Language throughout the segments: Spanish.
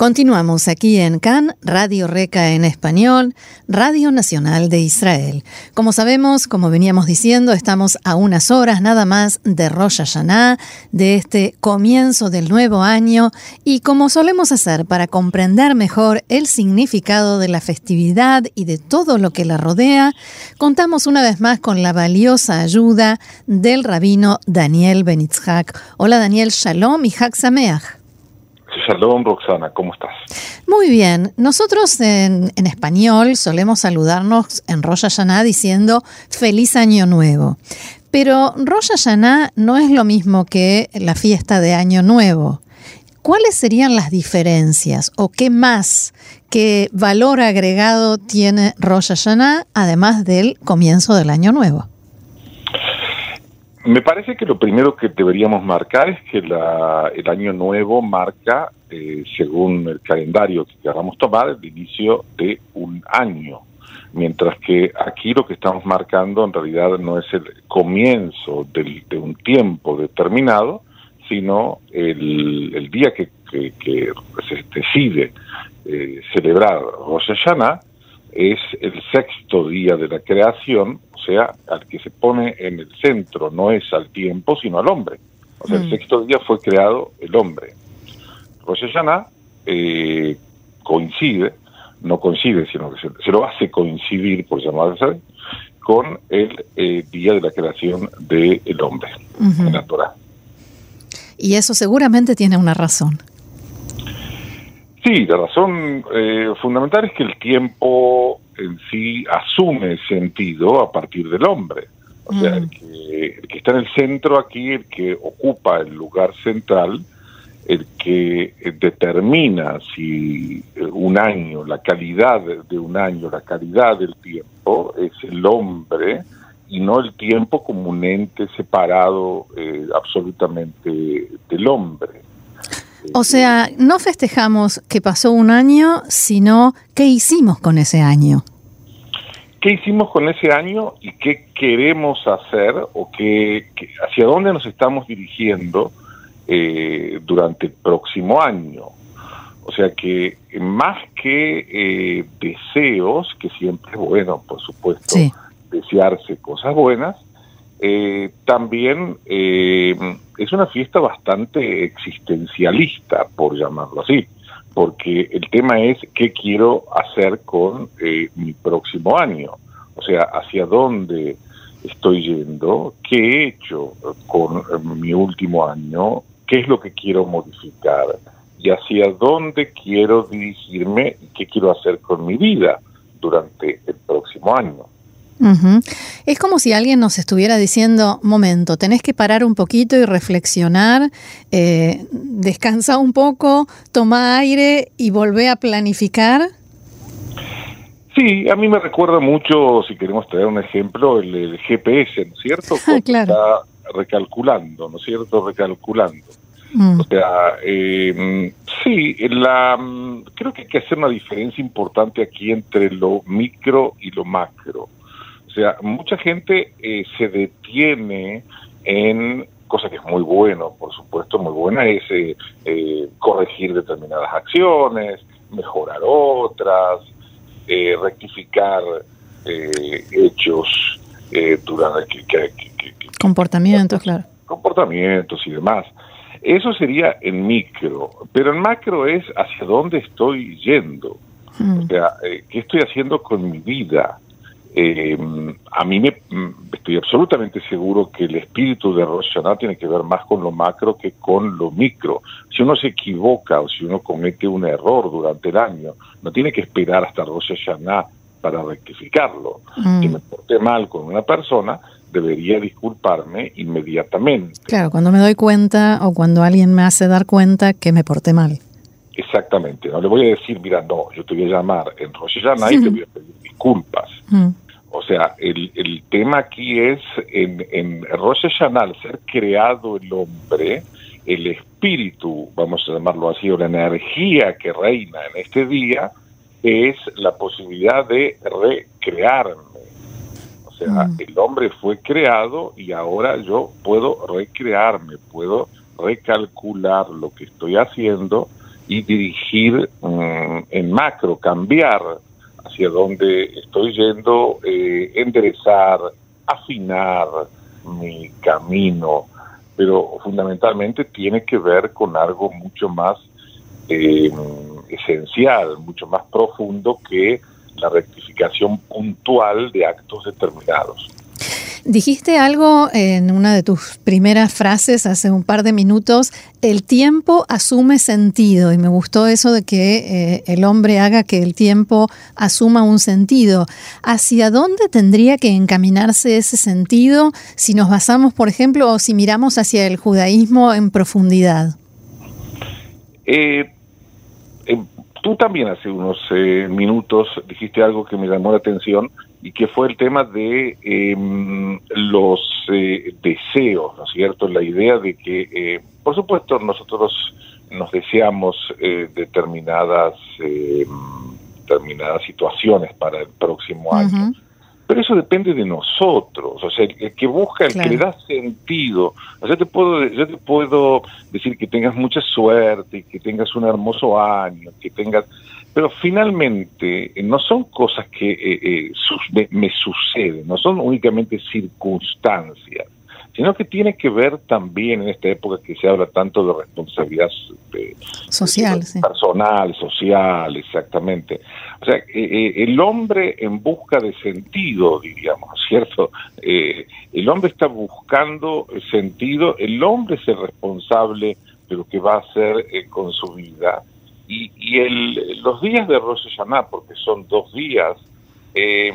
Continuamos aquí en CAN, Radio Reca en español, Radio Nacional de Israel. Como sabemos, como veníamos diciendo, estamos a unas horas nada más de Rosh Hashanah, de este comienzo del nuevo año, y como solemos hacer para comprender mejor el significado de la festividad y de todo lo que la rodea, contamos una vez más con la valiosa ayuda del rabino Daniel Benitzhak. Hola Daniel, Shalom y Hak Sameach. Shalom, Roxana, ¿cómo estás? Muy bien. Nosotros en, español solemos saludarnos en Rosh Hashanah diciendo Feliz Año Nuevo. Pero Rosh Hashanah no es lo mismo que la fiesta de Año Nuevo. ¿Cuáles serían las diferencias o qué más, qué valor agregado tiene Rosh Hashanah además del comienzo del Año Nuevo? Me parece que lo primero que deberíamos marcar es que el año nuevo marca, eh, según el calendario que queramos tomar, el inicio de un año. Mientras que aquí lo que estamos marcando en realidad no es el comienzo de un tiempo determinado, sino el, día que, se decide eh, celebrar Rosh es el sexto día de la creación, o sea, al que se pone en el centro no es al tiempo, sino al hombre. O sea, el mm. sexto día fue creado el hombre. Rosh Hashanah eh, coincide, no coincide, sino que se, lo hace coincidir, por llamarlo así, con el eh, día de la creación del hombre en la Torah. Y eso seguramente tiene una razón. Sí, la razón eh, fundamental es que el tiempo en sí asume sentido a partir del hombre. O sea, el, mm. que, está en el centro aquí, el que ocupa el lugar central, el que eh, determina si eh, un año, la calidad de un año, la calidad del tiempo, es el hombre y no el tiempo como un ente separado absolutamente del hombre. O sea, no festejamos que pasó un año, sino qué hicimos con ese año. ¿Qué hicimos con ese año y qué queremos hacer o qué, hacia dónde nos estamos dirigiendo eh, durante el próximo año? O sea que más que eh, deseos, que siempre es bueno, por supuesto, desearse cosas buenas, eh, también eh, es una fiesta bastante existencialista, por llamarlo así, porque el tema es qué quiero hacer con eh, mi próximo año, o sea, hacia dónde estoy yendo, qué he hecho con mi último año, qué es lo que quiero modificar y hacia dónde quiero dirigirme y qué quiero hacer con mi vida durante el próximo año. Es como si alguien nos estuviera diciendo, momento, tenés que parar un poquito y reflexionar, eh, descansa un poco, toma aire y volvé a planificar. Sí, a mí me recuerda mucho, si queremos traer un ejemplo, el, GPS, ¿no es cierto? Ah, claro. Está recalculando, ¿no es cierto? Recalculando. Mm. O sea, eh, sí, la, creo que hay que hacer una diferencia importante aquí entre lo micro y lo macro. O sea, mucha gente eh, se detiene en cosa que es muy bueno, por supuesto, muy buena, es eh, eh, corregir determinadas acciones, mejorar otras, rectificar hechos durante comportamientos, claro. Comportamientos y demás. Eso sería en micro, pero en macro es hacia dónde estoy yendo. Hmm. O sea, ¿qué estoy haciendo con mi vida? Eh, a mí me, mm, estoy absolutamente seguro que el espíritu de Rosh Hashanah tiene que ver más con lo macro que con lo micro. Si uno se equivoca o si uno comete un error durante el año, no tiene que esperar hasta Rosh Hashanah para rectificarlo. Si mm. me porté mal con una persona, debería disculparme inmediatamente. Claro, cuando me doy cuenta o cuando alguien me hace dar cuenta que me porté mal. Exactamente, no le voy a decir, mira, no, yo te voy a llamar en Rosh Hashanah y te voy a pedir disculpas. Mm. O sea, el, el tema aquí es, en, en Rosh Hashanah, al ser creado el hombre, el espíritu, vamos a llamarlo así, o la energía que reina en este día, es la posibilidad de recrearme. O sea, mm. el hombre fue creado y ahora yo puedo recrearme, puedo recalcular lo que estoy haciendo y dirigir mm, en macro, cambiar hacia dónde estoy yendo, eh, enderezar, afinar mi camino, pero fundamentalmente tiene que ver con algo mucho más eh, esencial, mucho más profundo que la rectificación puntual de actos determinados. Dijiste algo en una de tus primeras frases hace un par de minutos, el tiempo asume sentido y me gustó eso de que eh, el hombre haga que el tiempo asuma un sentido. ¿Hacia dónde tendría que encaminarse ese sentido si nos basamos, por ejemplo, o si miramos hacia el judaísmo en profundidad? Eh, tú también hace unos eh, minutos dijiste algo que me llamó la atención y que fue el tema de em, los eh, deseos, ¿no es cierto? La idea de que, eh, por supuesto, nosotros nos deseamos eh, determinadas, em, determinadas situaciones para el próximo año. Pero eso depende de nosotros, o sea, el, que busca, el que le da sentido. O sea, te puedo, yo te puedo decir que tengas mucha suerte, que tengas un hermoso año, que tengas pero finalmente eh, no son cosas que eh, eh, me, suceden, no son únicamente circunstancias, sino que tiene que ver también en esta época que se habla tanto de responsabilidad social, personal, social, exactamente. O sea, el hombre en busca de sentido, diríamos, ¿cierto? el hombre está buscando sentido, el hombre es el responsable de lo que va a hacer con su vida y, el, los días de Rosh Hashanah, porque son dos días, eh,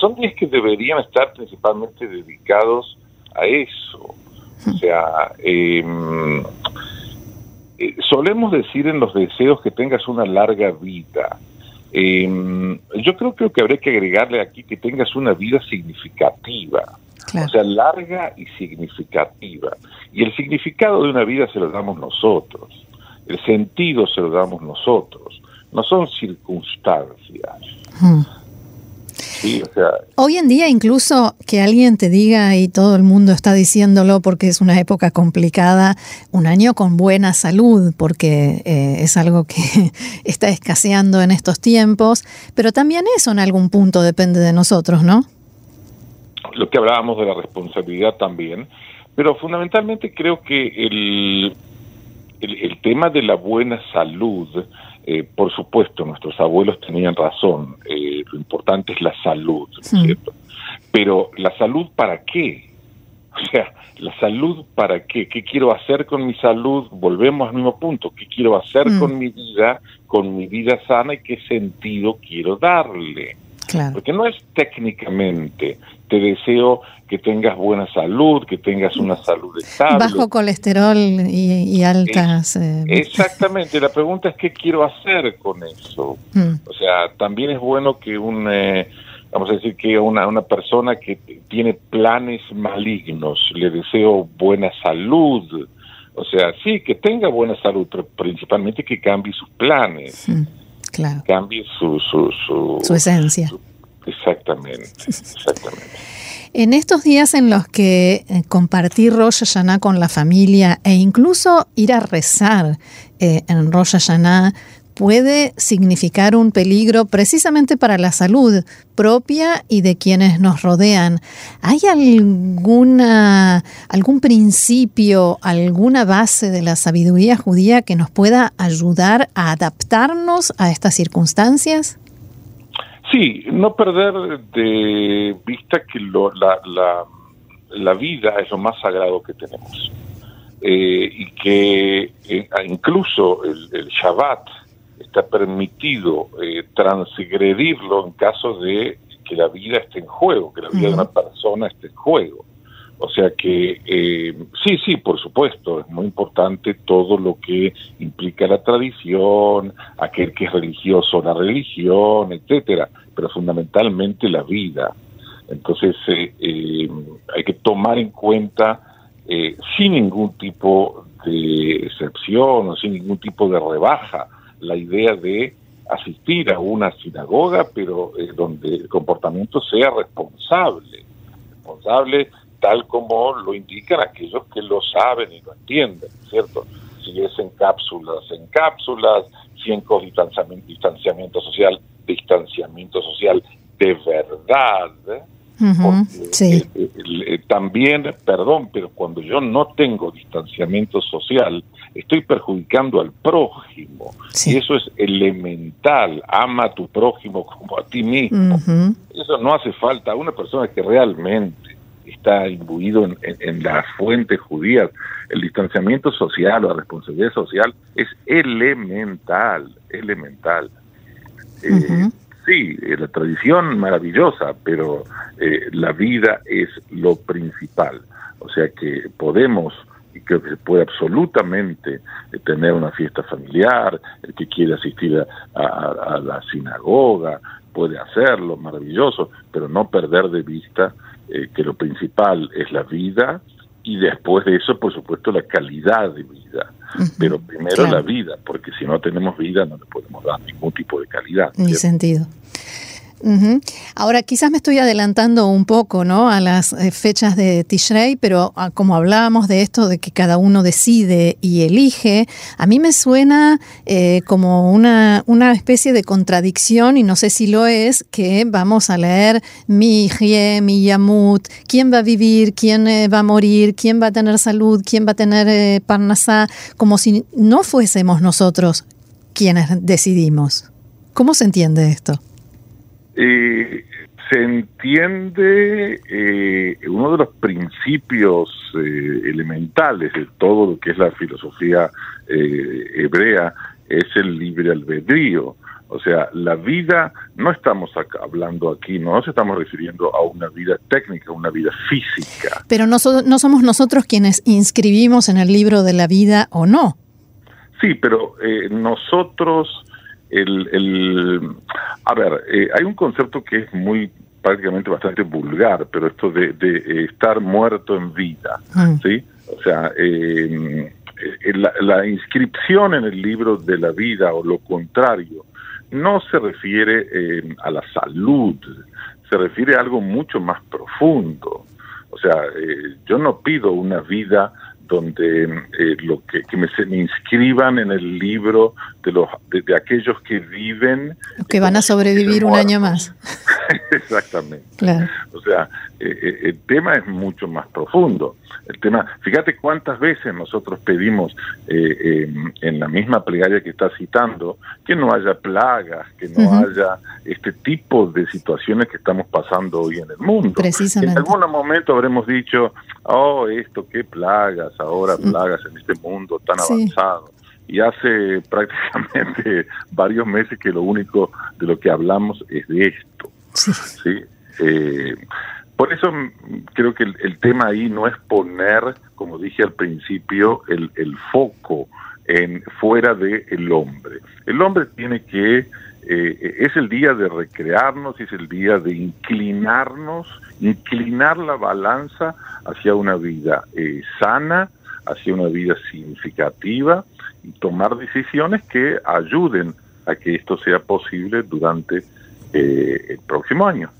son días que deberían estar principalmente dedicados a eso. O sea, em, eh, solemos decir en los deseos que tengas una larga vida. Em, yo creo, creo que habría que agregarle aquí que tengas una vida significativa. O sea, larga y significativa. Y el significado de una vida se lo damos nosotros. El sentido se lo damos nosotros, no son circunstancias. Hmm. Hoy en día incluso que alguien te diga, y todo el mundo está diciéndolo porque es una época complicada, un año con buena salud, porque eh, es algo que está escaseando en estos tiempos, pero también eso en algún punto depende de nosotros, ¿no? Lo que hablábamos de la responsabilidad también, pero fundamentalmente creo que el, el, tema de la buena salud, eh, por supuesto, nuestros abuelos tenían razón, eh, lo importante es la salud, ¿cierto? Pero la salud para qué? O sea, la salud para qué? ¿Qué quiero hacer con mi salud? Volvemos al mismo punto, ¿qué quiero hacer mm. con mi vida, con mi vida sana y qué sentido quiero darle? Porque no es técnicamente, te deseo que tengas buena salud, que tengas una salud estable. Bajo colesterol y, altas... Eh, exactamente, la pregunta es qué quiero hacer con eso. Mm. O sea, también es bueno que un... Eh, vamos a decir que una, una persona que tiene planes malignos, le deseo buena salud, o sea, sí, que tenga buena salud, pero principalmente que cambie sus planes. Mm. Claro. Cambie su, su, su, esencia. Exactamente, exactamente. En estos días en los que eh, compartir Rosh Hashanah con la familia e incluso ir a rezar eh, en Rosh Hashanah puede significar un peligro precisamente para la salud propia y de quienes nos rodean. ¿Hay alguna, algún principio, alguna base de la sabiduría judía que nos pueda ayudar a adaptarnos a estas circunstancias? Sí, no perder de vista que la, la, vida es lo más sagrado que tenemos. Eh, y que eh, incluso el, el Shabbat, está permitido eh, transgredirlo en caso de que la vida esté en juego, que la vida de una persona esté en juego. O sea que eh, sí, sí, por supuesto, es muy importante todo lo que implica la tradición, aquel que es religioso, la religión, etcétera, pero fundamentalmente la vida. Entonces eh, eh hay que tomar en cuenta, eh, sin ningún tipo de excepción o sin ningún tipo de rebaja, la idea de asistir a una sinagoga, pero donde el comportamiento sea responsable, responsable tal como lo indican aquellos que lo saben y lo entienden, ¿cierto? Si es en cápsulas, en cápsulas, si en distanciamiento, distanciamiento social, distanciamiento social de verdad, sí. Eh, eh, también, perdón, pero cuando yo no tengo distanciamiento social, estoy perjudicando al prójimo. Y eso es elemental. Ama a tu prójimo como a ti mismo. Eso no hace falta a una persona que realmente está imbuido en, en, las fuentes judías. El distanciamiento social o la responsabilidad social es elemental, elemental. Eh, sí, eh, la tradición maravillosa, pero eh, la vida es lo principal. O sea que podemos y creo que se puede absolutamente tener una fiesta familiar, el que quiere asistir a, la sinagoga puede hacerlo, maravilloso, pero no perder de vista que lo principal es la vida y después de eso, por supuesto, la calidad de vida. Pero primero la vida, porque si no tenemos vida no le podemos dar ningún tipo de calidad. Ni sentido. Ahora, quizás me estoy adelantando un poco ¿no? a las eh, fechas de Tishrei, pero ah, como hablábamos de esto, de que cada uno decide y elige, a mí me suena eh, como una, una especie de contradicción, y no sé si lo es, que vamos a leer mi Hie, mi Yamut, quién va a vivir, quién eh, va a morir, quién va a tener salud, quién va a tener Parnasá, como si no fuésemos nosotros quienes decidimos. ¿Cómo se entiende esto? Eh, se entiende eh, uno de los principios eh, elementales de todo lo que es la filosofía hebrea es el libre albedrío. O sea, la vida, no estamos hablando aquí, no nos estamos refiriendo a una vida técnica, una vida física. Pero no, no somos nosotros quienes inscribimos en el libro de la vida o no. Sí, pero nosotros el, el a ver, eh, hay un concepto que es muy prácticamente bastante vulgar, pero esto de, de eh, estar muerto en vida, mm. ¿sí? O sea, eh, la, la, inscripción en el libro de la vida o lo contrario no se refiere a la salud, se refiere a algo mucho más profundo. O sea, yo no pido una vida donde eh, lo que, me, se me inscriban en el libro de los de, aquellos que viven que van a sobrevivir un año más. Exactamente. O sea eh, eh, el tema es mucho más profundo. El tema fíjate cuántas veces nosotros pedimos en la misma plegaria que está citando que no haya plagas que no haya este tipo de situaciones que estamos pasando hoy en el mundo. Precisamente. en algún momento habremos dicho oh esto qué plagas ahora plagas en este mundo tan avanzado. Y hace prácticamente varios meses que lo único de lo que hablamos es de esto. Sí. Eh, por eso creo que el, tema ahí no es poner, como dije al principio, el, el foco en fuera del el hombre. El hombre tiene que eh, es el día de recrearnos, es el día de inclinarnos, inclinar la balanza hacia una vida eh, sana, hacia una vida significativa y tomar decisiones que ayuden a que esto sea posible durante eh, el próximo año.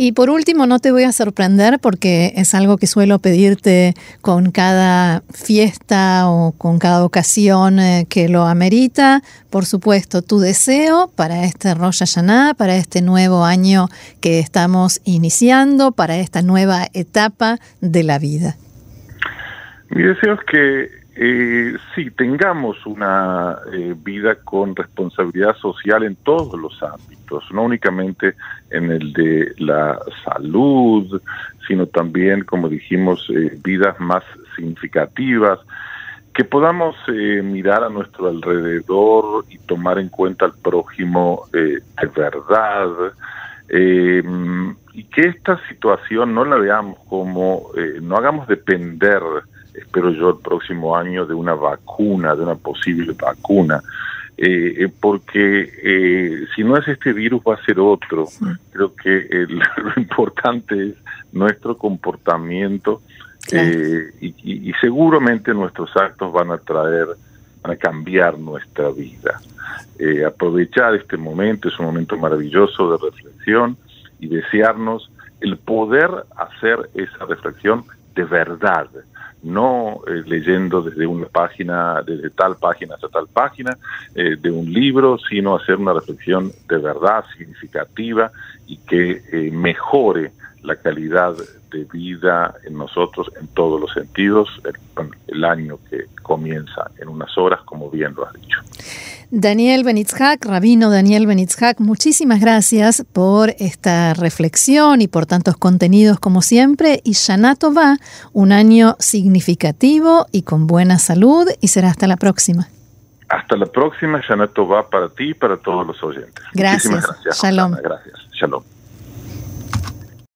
Y por último, no te voy a sorprender porque es algo que suelo pedirte con cada fiesta o con cada ocasión eh, que lo amerita. Por supuesto, tu deseo para este Rosh Hashanah, para este nuevo año que estamos iniciando, para esta nueva etapa de la vida. Mi deseo es que eh, sí tengamos una eh, vida con responsabilidad social en todos los ámbitos, no únicamente en el de la salud, sino también, como dijimos, eh, vidas más significativas, que podamos eh, mirar a nuestro alrededor y tomar en cuenta al prójimo de verdad, y que esta situación no la veamos como, no hagamos depender espero yo, el próximo año de una vacuna, de una posible vacuna. Eh, eh, porque eh, si no es este virus va a ser otro. Creo que lo importante es nuestro comportamiento y, seguramente nuestros actos van a traer van a cambiar nuestra vida. Eh, aprovechar este momento es un momento maravilloso de reflexión y desearnos el poder hacer esa reflexión de verdad, no eh, leyendo desde una página, desde tal página hasta tal página eh, de un libro, sino hacer una reflexión de verdad significativa y que eh, mejore la calidad de vida en nosotros en todos los sentidos el, el año que comienza en unas horas, como bien lo has dicho. Daniel Benitzhak, rabino Daniel Benitzhak, muchísimas gracias por esta reflexión y por tantos contenidos como siempre. Y Shanato va un año significativo y con buena salud y será hasta la próxima. Hasta la próxima, Shanato va para ti y para todos los oyentes. Gracias. gracias. Shalom. Gracias. Shalom.